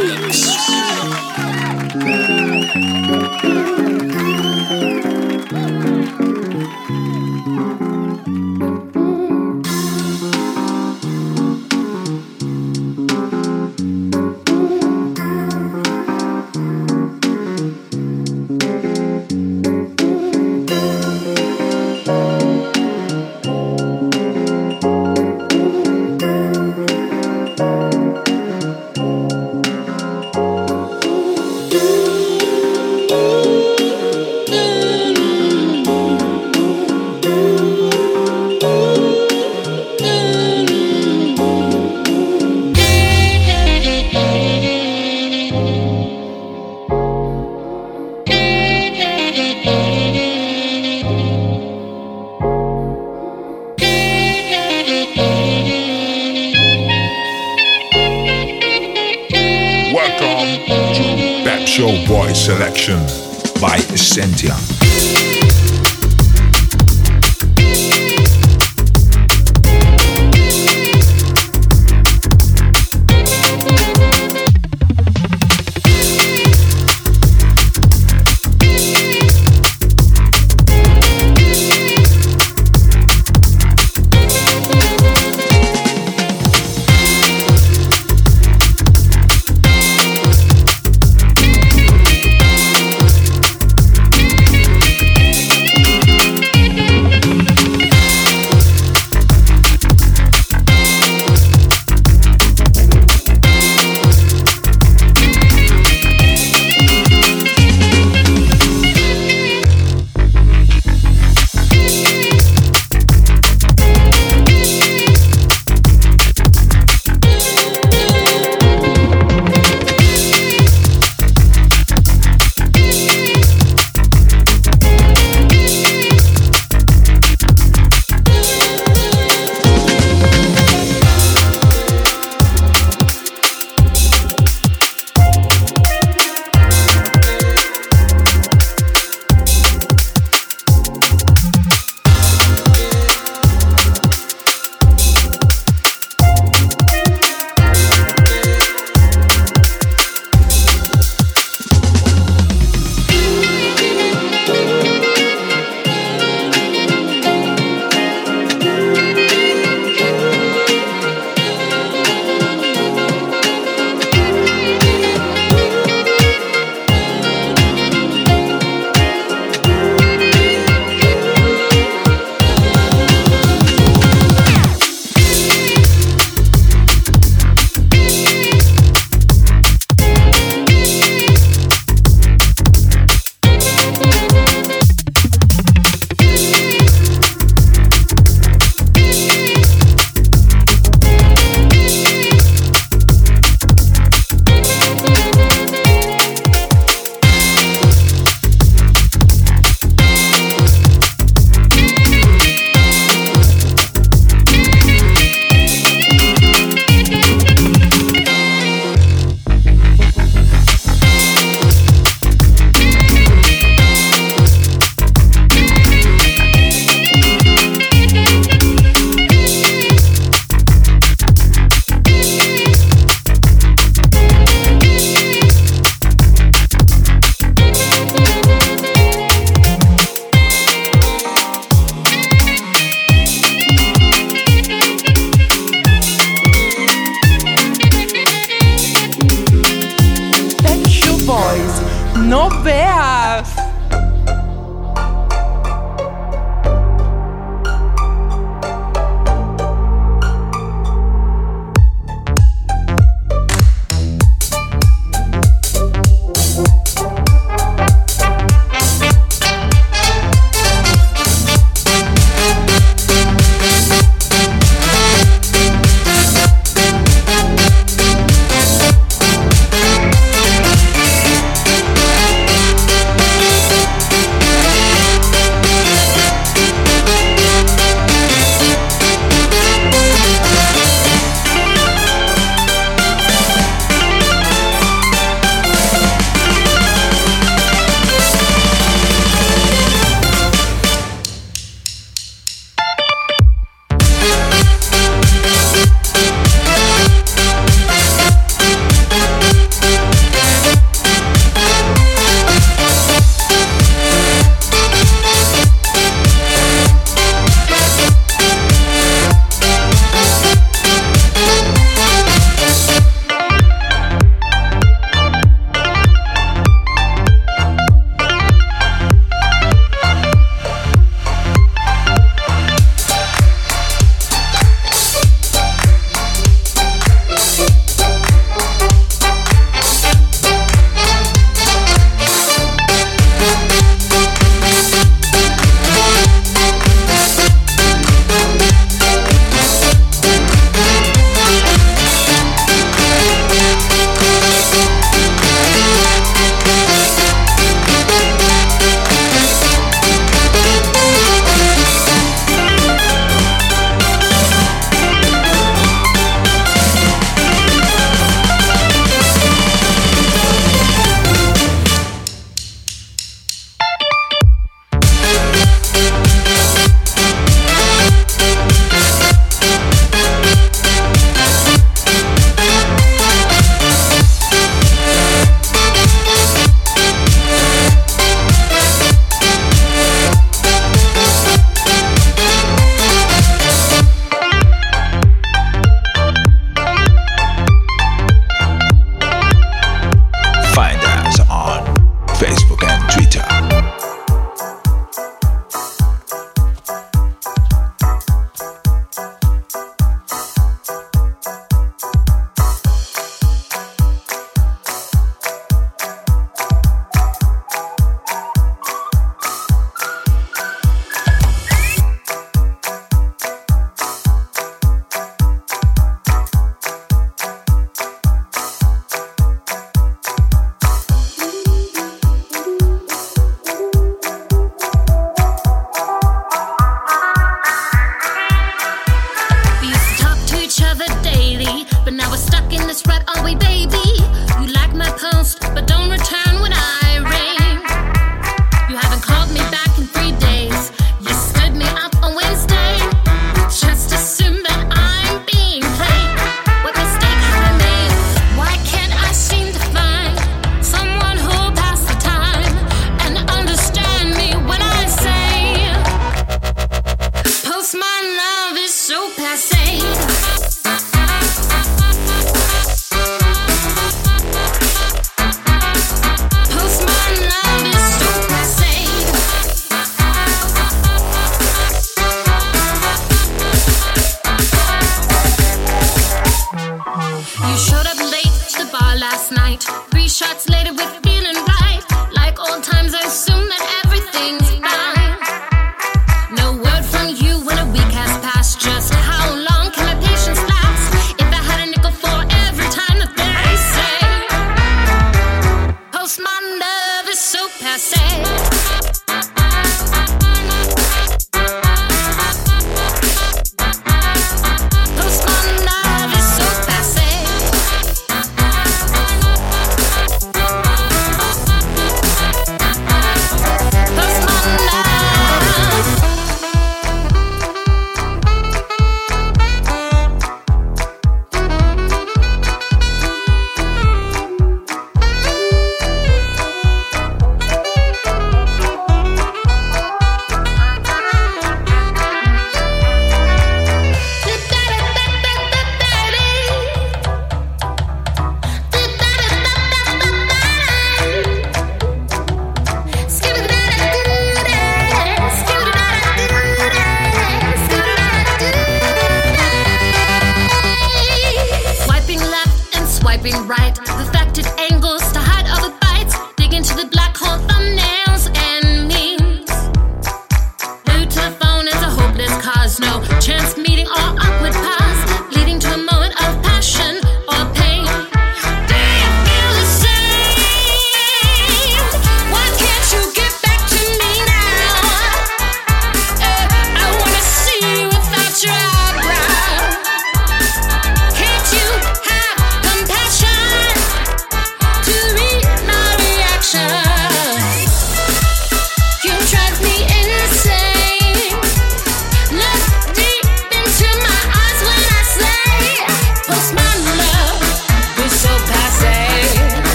In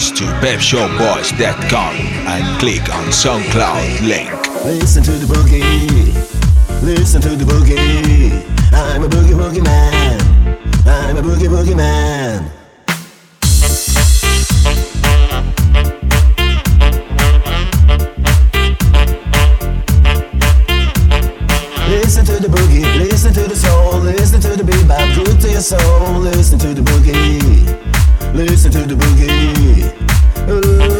goes to pepshowboys.com and click on SoundCloud link. Listen to the boogie. Listen to the boogie. I'm a boogie boogie man. I'm a boogie boogie man. Listen to the boogie, listen to the soul, listen to the bebop, good to your soul, listen to the boogie. Listen to the boogie. Ooh.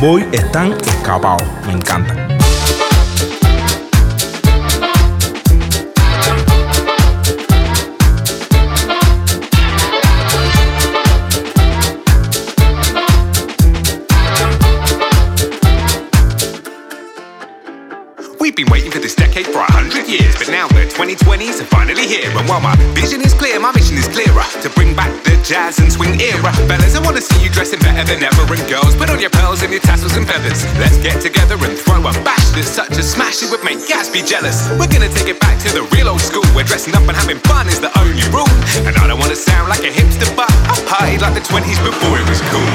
Boys están escapados. We've been waiting for this decade for a hundred years, but now the 2020s are finally here. And while my vision is clear, my mission is clearer to bring back the jazz and swing era. Fellas, I wanna see you dressing better than ever. And girls, put on your pearls and your tassels and feathers. Let's get together and throw a bash that's such a smash it would make Gatsby jealous. We're gonna take it back to the real old school, where dressing up and having fun is the only rule. And I don't wanna sound like a hipster, but I partied like the 20s before it was cool.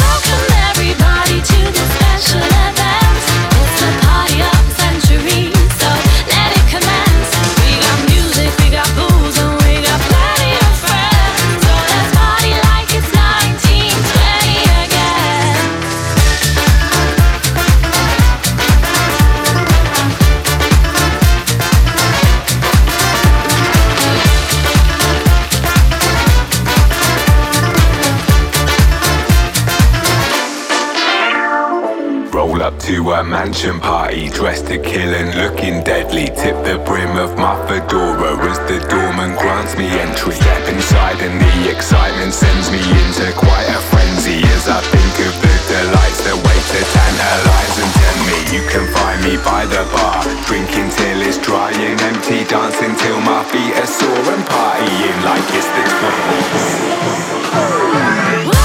Welcome everybody to the special event. The mansion party, dressed to kill and looking deadly. Tip the brim of my fedora as the doorman grants me entry. Step inside and the excitement sends me into quite a frenzy as I think of the delights that wait to tantalize and tempt me. You can find me by the bar, drinking till it's dry and empty, dancing till my feet are sore and partying like it's the 20s.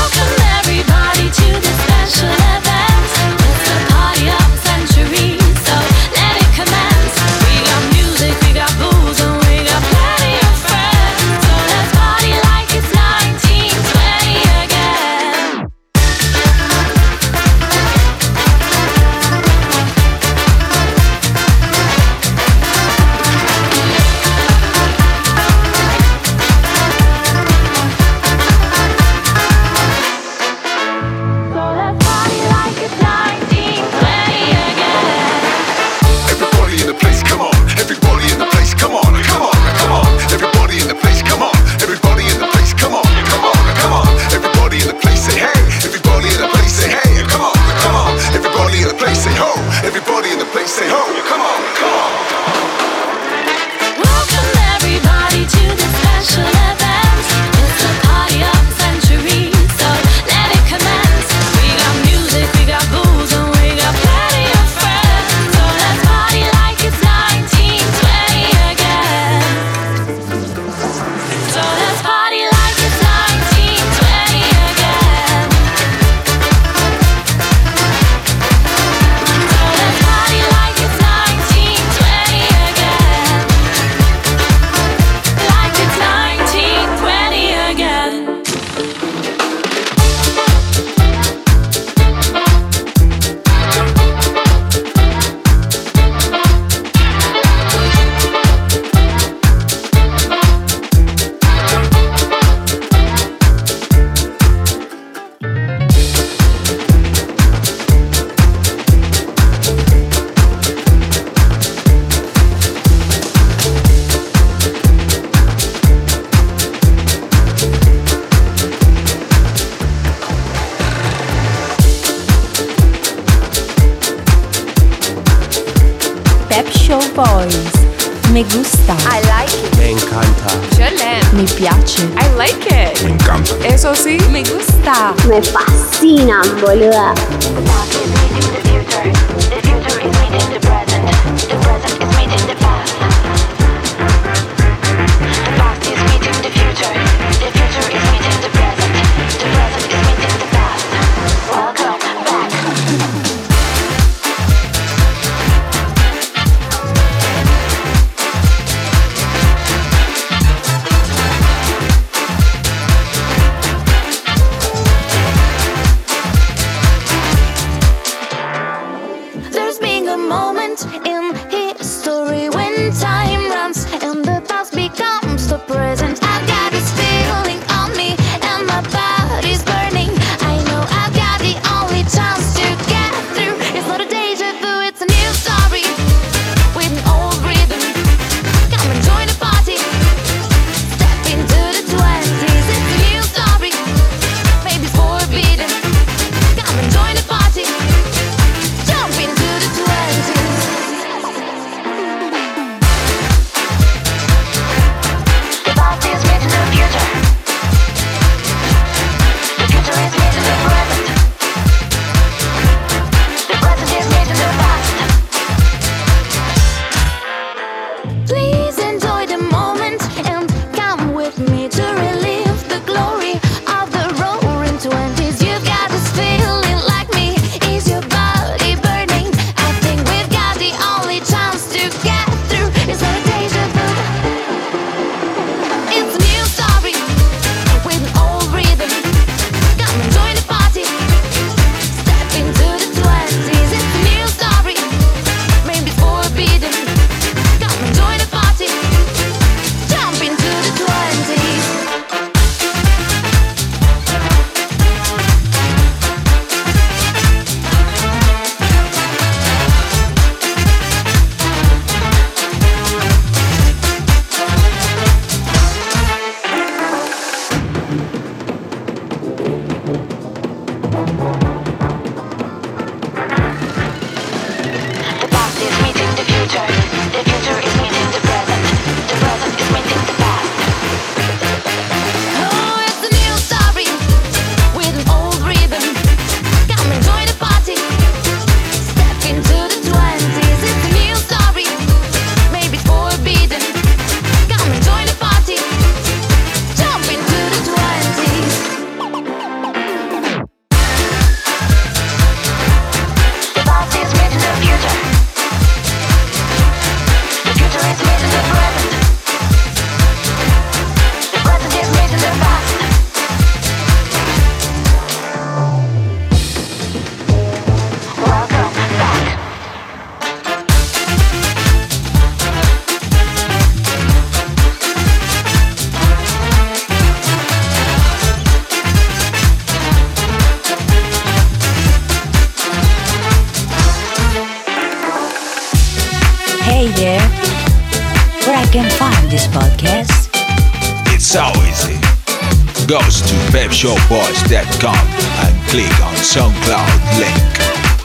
SoundCloud.com and click on SoundCloud link.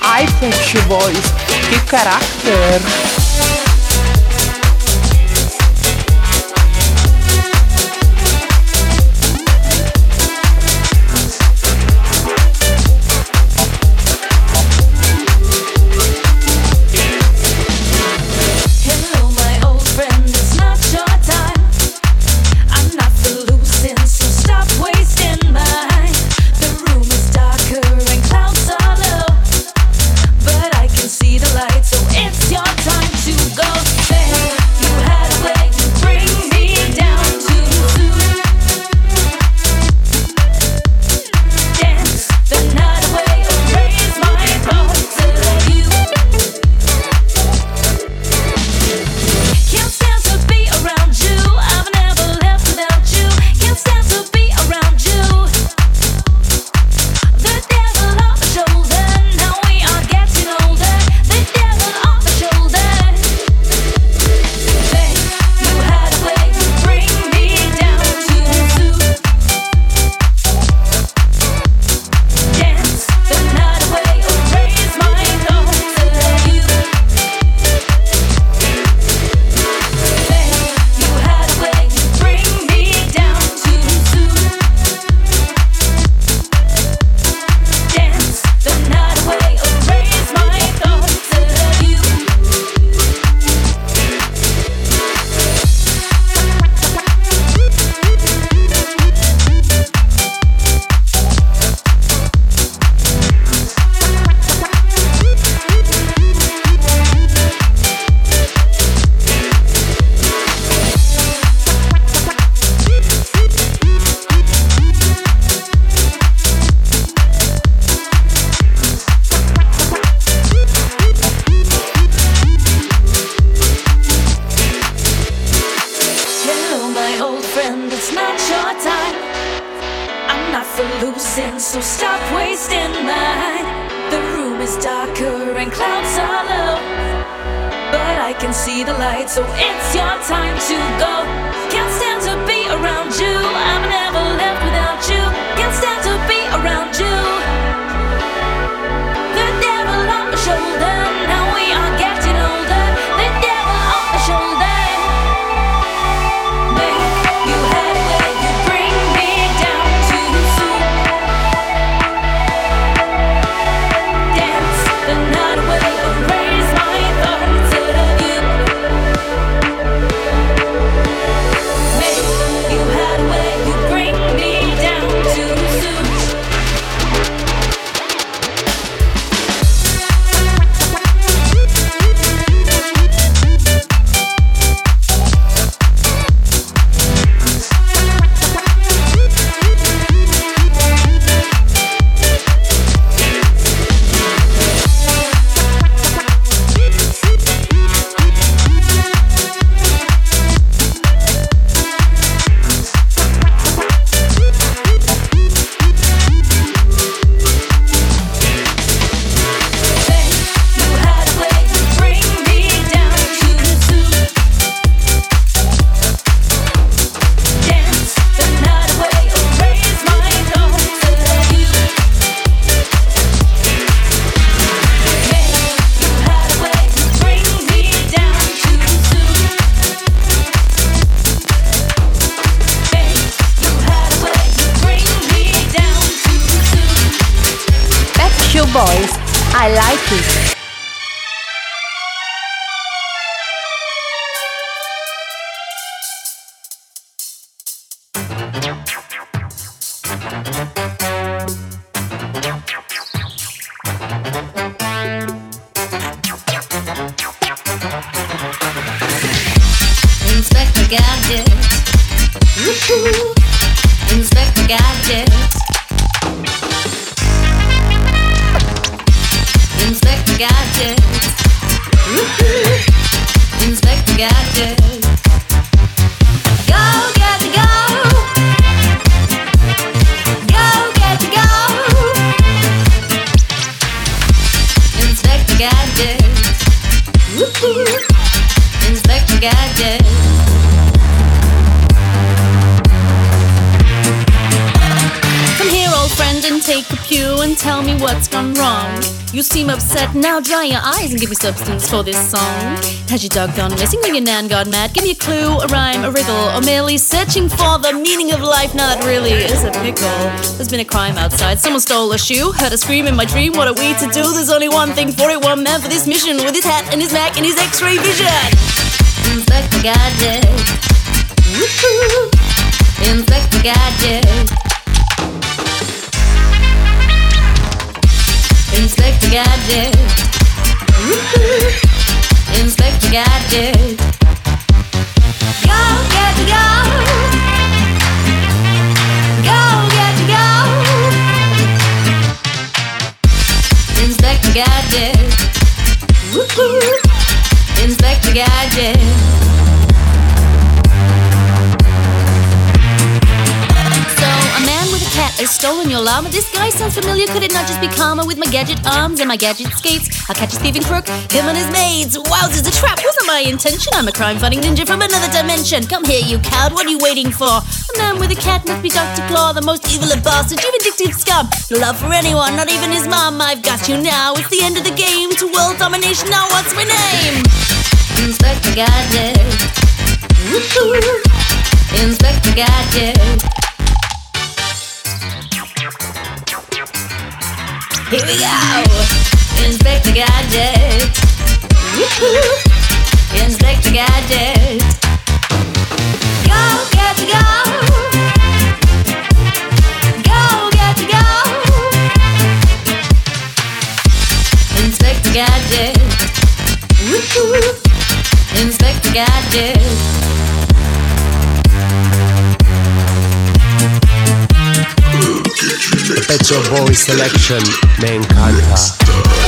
I think your voice, que character! loose so stop wasting mine. The room is darker and clouds are low, but I can see the light, so it's your time to go. Can't stand to be around you, I'm never left. Give me substance for this song. Has your dog gone missing or your nan gone mad? Give me a clue, a rhyme, a riddle, or merely searching for the meaning of life. Now that really is a pickle. There's been a crime outside, someone stole a shoe, heard a scream in my dream. What are we to do? There's only one thing for it, one man for this mission with his hat and his Mac and his X-ray vision. Inspector Gadget. Woo-hoo. Inspector Gadget. Inspector Gadget. Inspector Gadget. Go, get go. Go, get go. Inspector Gadget. Woo-hoo. Inspector Gadget. Stolen your llama. This guy sounds familiar. Could it not just be karma with my gadget arms and my gadget skates? I'll catch a thieving crook, him and his maids. Wowzers, a trap wasn't my intention. I'm a crime fighting ninja from another dimension. Come here, you coward. What are you waiting for? A man with a cat must be Dr. Claw, the most evil of bastards. You vindictive scum. No love for anyone, not even his mom. I've got you now. It's the end of the game. To world domination. Now, what's my name? Inspector Gadget. Woo-hoo. Inspector Gadget. Here we go. Inspector Gadget. Woo-hoo. Inspector Gadget. Go, get to go. Go, get to go. Inspector Gadget. Woo-hoo. Inspector Gadget. Pet Shop Boys Selection me encanta.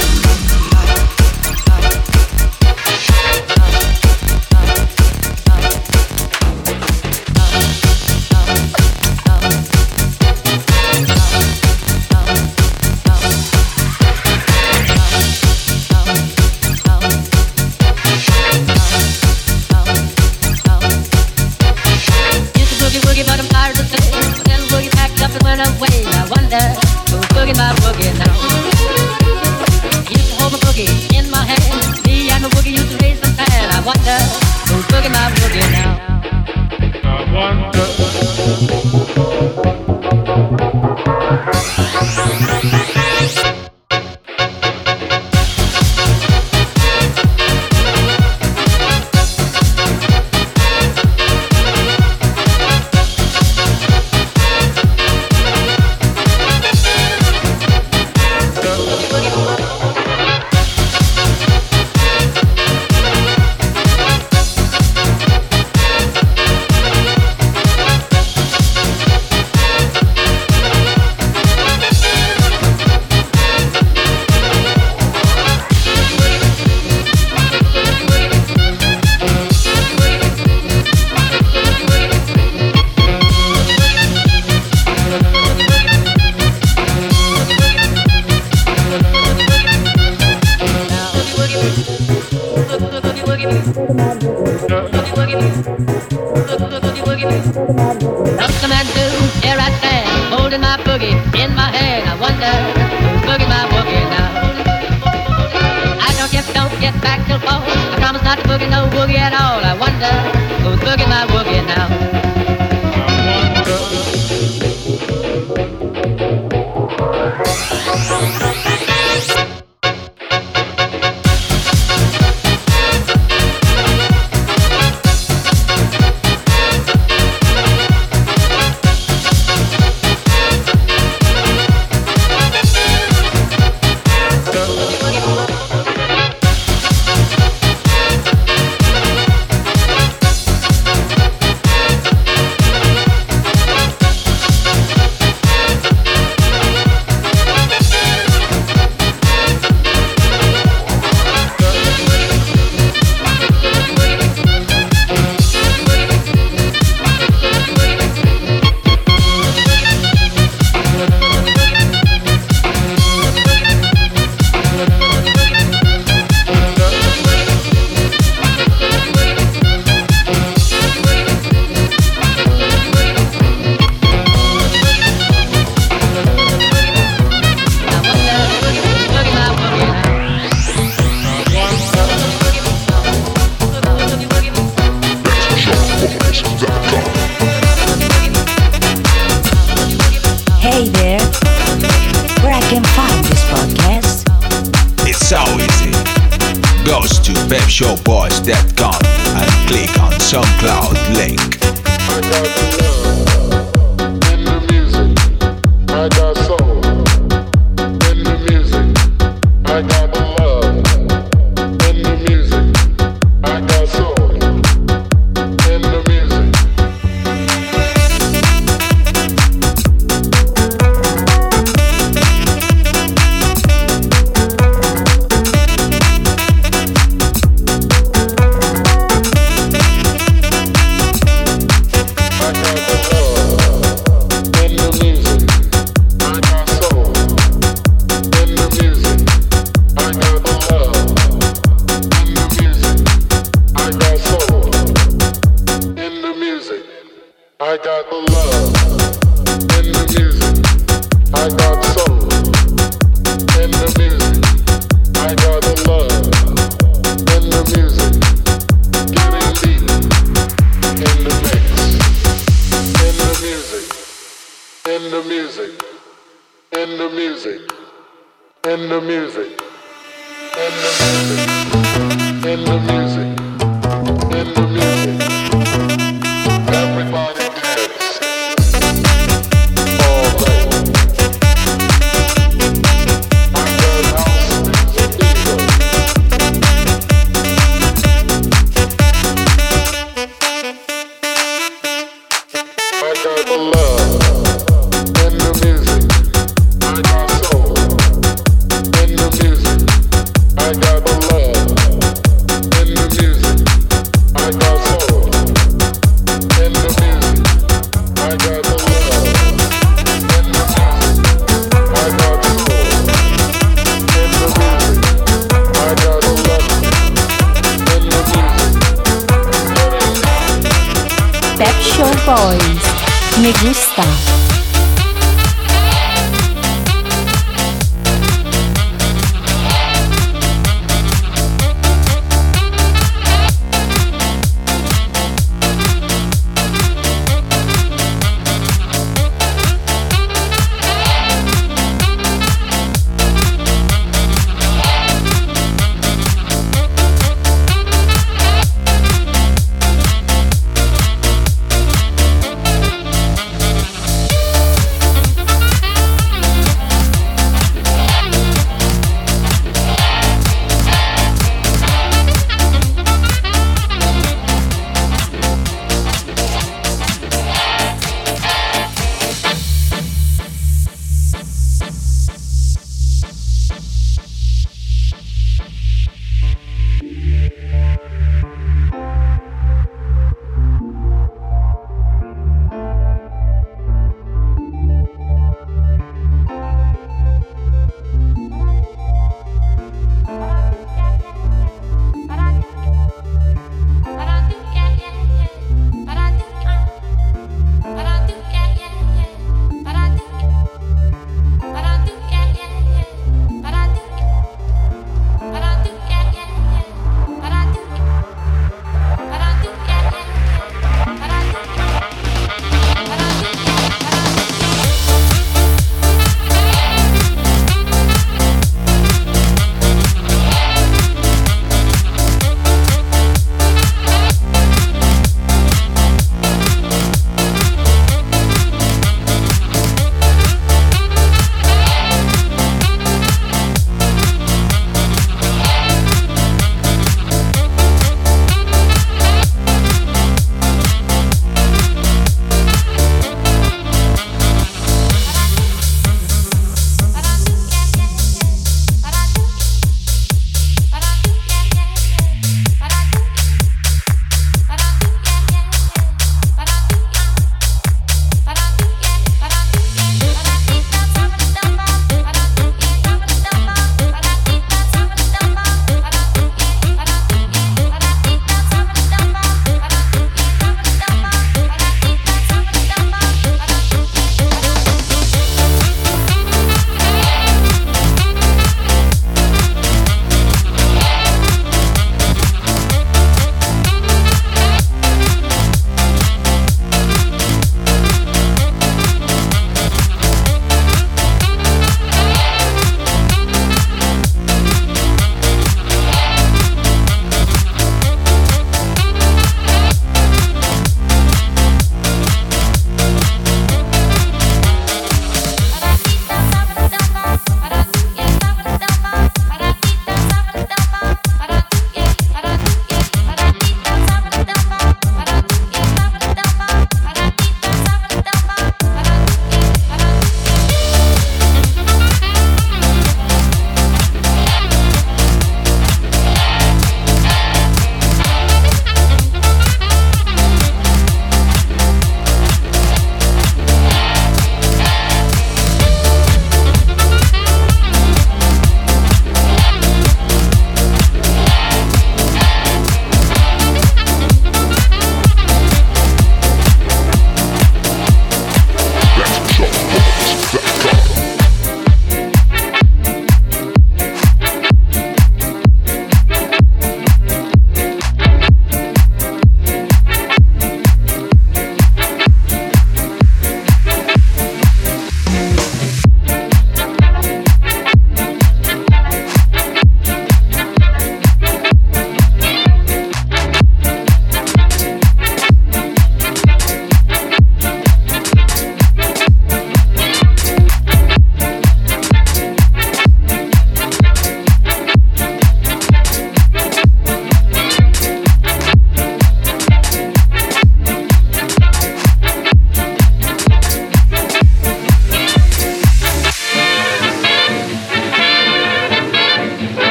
In the music.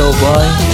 Show Boy